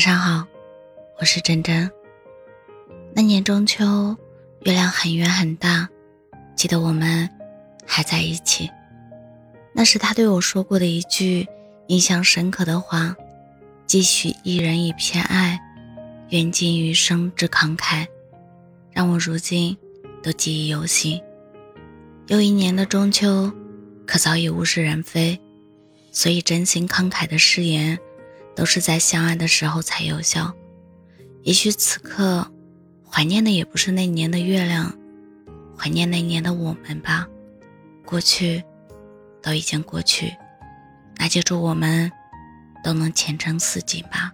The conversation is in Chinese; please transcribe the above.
晚上好，我是真真。那年中秋，月亮很圆很大，记得我们还在一起。那是他对我说过的一句印象深刻的话：“继续一人一片爱，愿尽余生之慷慨。”让我如今都记忆犹新。又一年的中秋，可早已物是人非，所以真心慷慨的誓言。都是在相爱的时候才有效。也许此刻怀念的也不是那年的月亮，怀念那年的我们吧。过去都已经过去，那就祝我们都能前程似锦吧。